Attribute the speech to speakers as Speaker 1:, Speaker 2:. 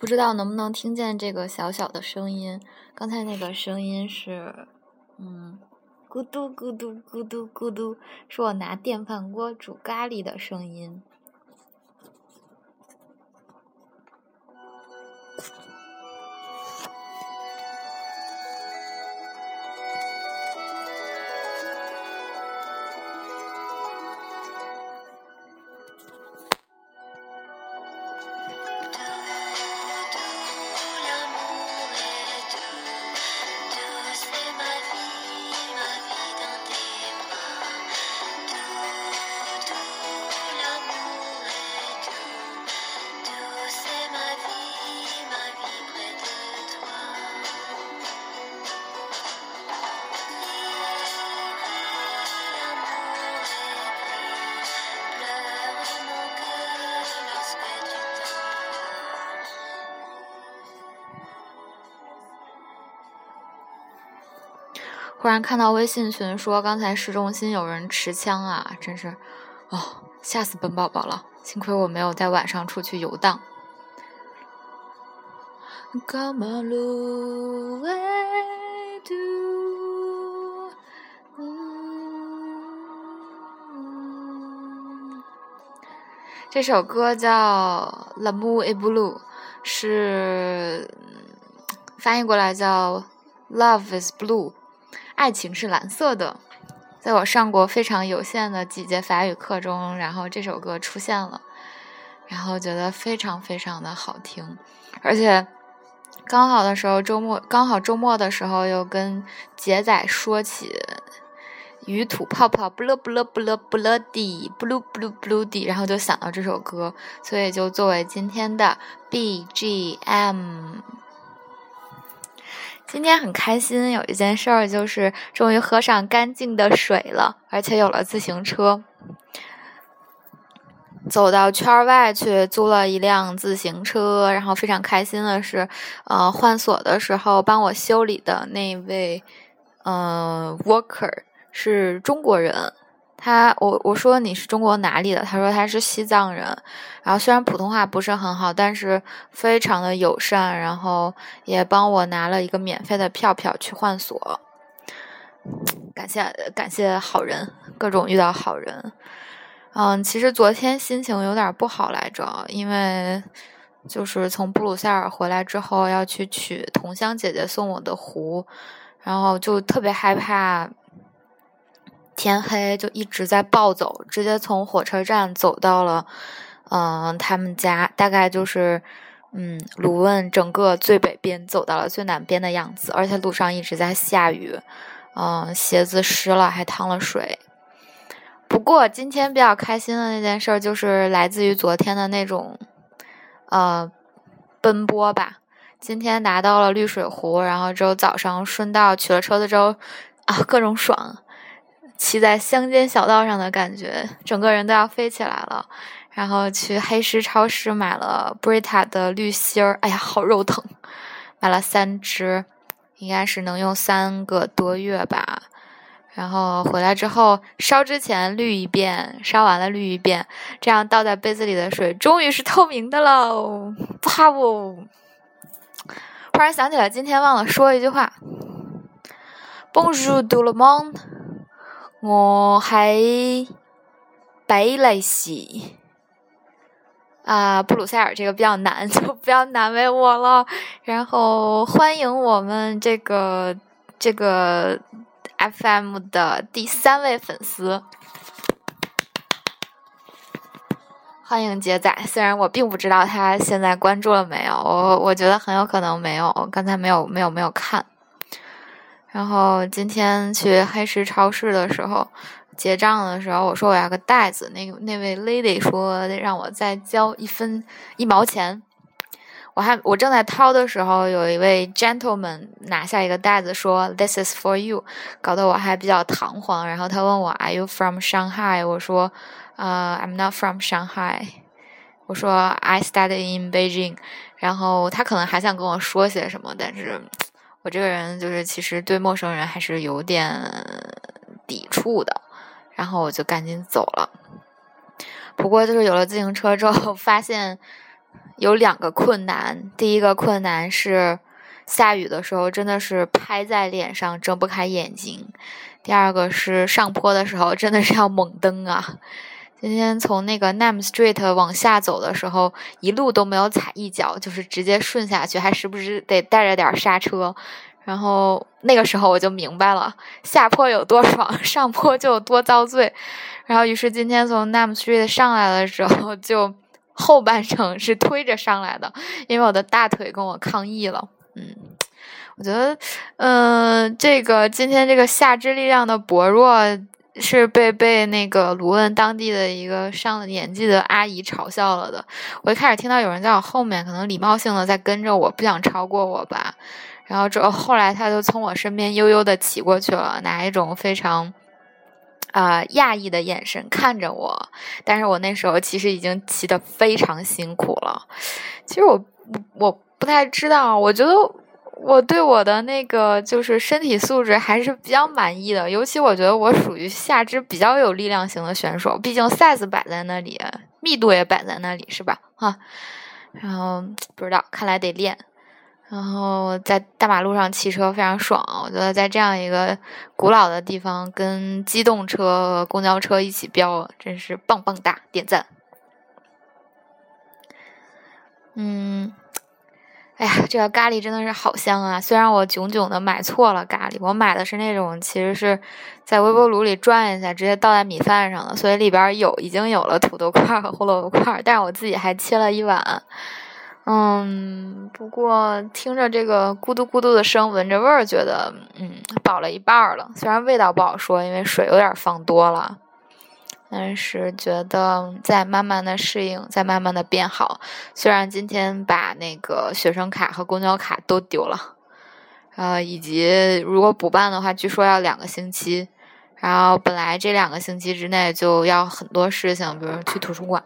Speaker 1: 不知道能不能听见这个小小的声音？刚才那个声音是，嗯，咕嘟咕嘟咕嘟咕嘟，是我拿电饭锅煮咖喱的声音。忽然看到微信群说，刚才市中心有人持枪啊，真是，哦，吓死本宝宝了！幸亏我没有在晚上出去游荡。这首歌叫《L'amour est blue》，是翻译过来叫《Love is Blue》。爱情是蓝色的，在我上过非常有限的几节法语课中，然后这首歌出现了，然后觉得非常非常的好听，而且刚好的时候周末刚好周末的时候又跟杰仔说起鱼吐泡泡不乐不乐不乐不乐地不噜不噜不噜地，然后就想到这首歌，所以就作为今天的 BGM。今天很开心，有一件事儿就是终于喝上干净的水了，而且有了自行车。走到圈外去租了一辆自行车，然后非常开心的是，呃，换锁的时候帮我修理的那位，呃，worker 是中国人。他我我说你是中国哪里的？他说他是西藏人，然后虽然普通话不是很好，但是非常的友善，然后也帮我拿了一个免费的票票去换锁。感谢感谢好人，各种遇到好人。嗯，其实昨天心情有点不好来着，因为就是从布鲁塞尔回来之后要去取同乡姐姐送我的壶，然后就特别害怕。天黑就一直在暴走，直接从火车站走到了，嗯，他们家大概就是，嗯，卢汶整个最北边走到了最南边的样子，而且路上一直在下雨，嗯，鞋子湿了还淌了水。不过今天比较开心的那件事就是来自于昨天的那种，呃，奔波吧。今天拿到了绿水壶，然后之后早上顺道取了车子之后，啊，各种爽。骑在乡间小道上的感觉，整个人都要飞起来了。然后去黑石超市买了 Brita 的绿芯儿，哎呀，好肉疼！买了三支，应该是能用三个多月吧。然后回来之后烧之前滤一遍，烧完了滤一遍，这样倒在杯子里的水终于是透明的喽！哇哦！忽然想起来，今天忘了说一句话：Bonjour tout le monde。我喺比利时啊，布鲁塞尔这个比较难，就不要难为我了。然后欢迎我们这个这个 FM 的第三位粉丝，欢迎杰仔。虽然我并不知道他现在关注了没有，我我觉得很有可能没有，刚才没有没有没有看。然后今天去黑石超市的时候，结账的时候，我说我要个袋子，那那位 lady 说让我再交一分一毛钱。我还我正在掏的时候，有一位 gentleman 拿下一个袋子说 This is for you，搞得我还比较堂皇。然后他问我 Are you from Shanghai？我说呃 I'm not from Shanghai。我说 I study in Beijing。然后他可能还想跟我说些什么，但是。我这个人就是其实对陌生人还是有点抵触的，然后我就赶紧走了。不过就是有了自行车之后，发现有两个困难。第一个困难是下雨的时候真的是拍在脸上睁不开眼睛；第二个是上坡的时候真的是要猛蹬啊。今天从那个 Nam Street 往下走的时候，一路都没有踩一脚，就是直接顺下去，还时不时得带着点刹车。然后那个时候我就明白了，下坡有多爽，上坡就有多遭罪。然后于是今天从 Nam Street 上来的时候，就后半程是推着上来的，因为我的大腿跟我抗议了。嗯，我觉得，嗯，这个今天这个下肢力量的薄弱。是被被那个卢汶当地的一个上了年纪的阿姨嘲笑了的。我一开始听到有人在我后面，可能礼貌性的在跟着我，不想超过我吧。然后之后后来他就从我身边悠悠的骑过去了，拿一种非常啊讶异的眼神看着我。但是我那时候其实已经骑得非常辛苦了。其实我我不太知道，我觉得。我对我的那个就是身体素质还是比较满意的，尤其我觉得我属于下肢比较有力量型的选手，毕竟 size 摆在那里，密度也摆在那里，是吧？哈，然后不知道，看来得练。然后在大马路上骑车非常爽，我觉得在这样一个古老的地方跟机动车、公交车一起飙，真是棒棒哒，点赞。嗯。哎呀，这个咖喱真的是好香啊！虽然我囧囧的买错了咖喱，我买的是那种其实是在微波炉里转一下，直接倒在米饭上的，所以里边有已经有了土豆块和胡萝卜块，但是我自己还切了一碗。嗯，不过听着这个咕嘟咕嘟的声，闻着味儿，觉得嗯饱了一半了。虽然味道不好说，因为水有点放多了。但是觉得在慢慢的适应，在慢慢的变好。虽然今天把那个学生卡和公交卡都丢了，呃，以及如果补办的话，据说要两个星期。然后本来这两个星期之内就要很多事情，比如去图书馆。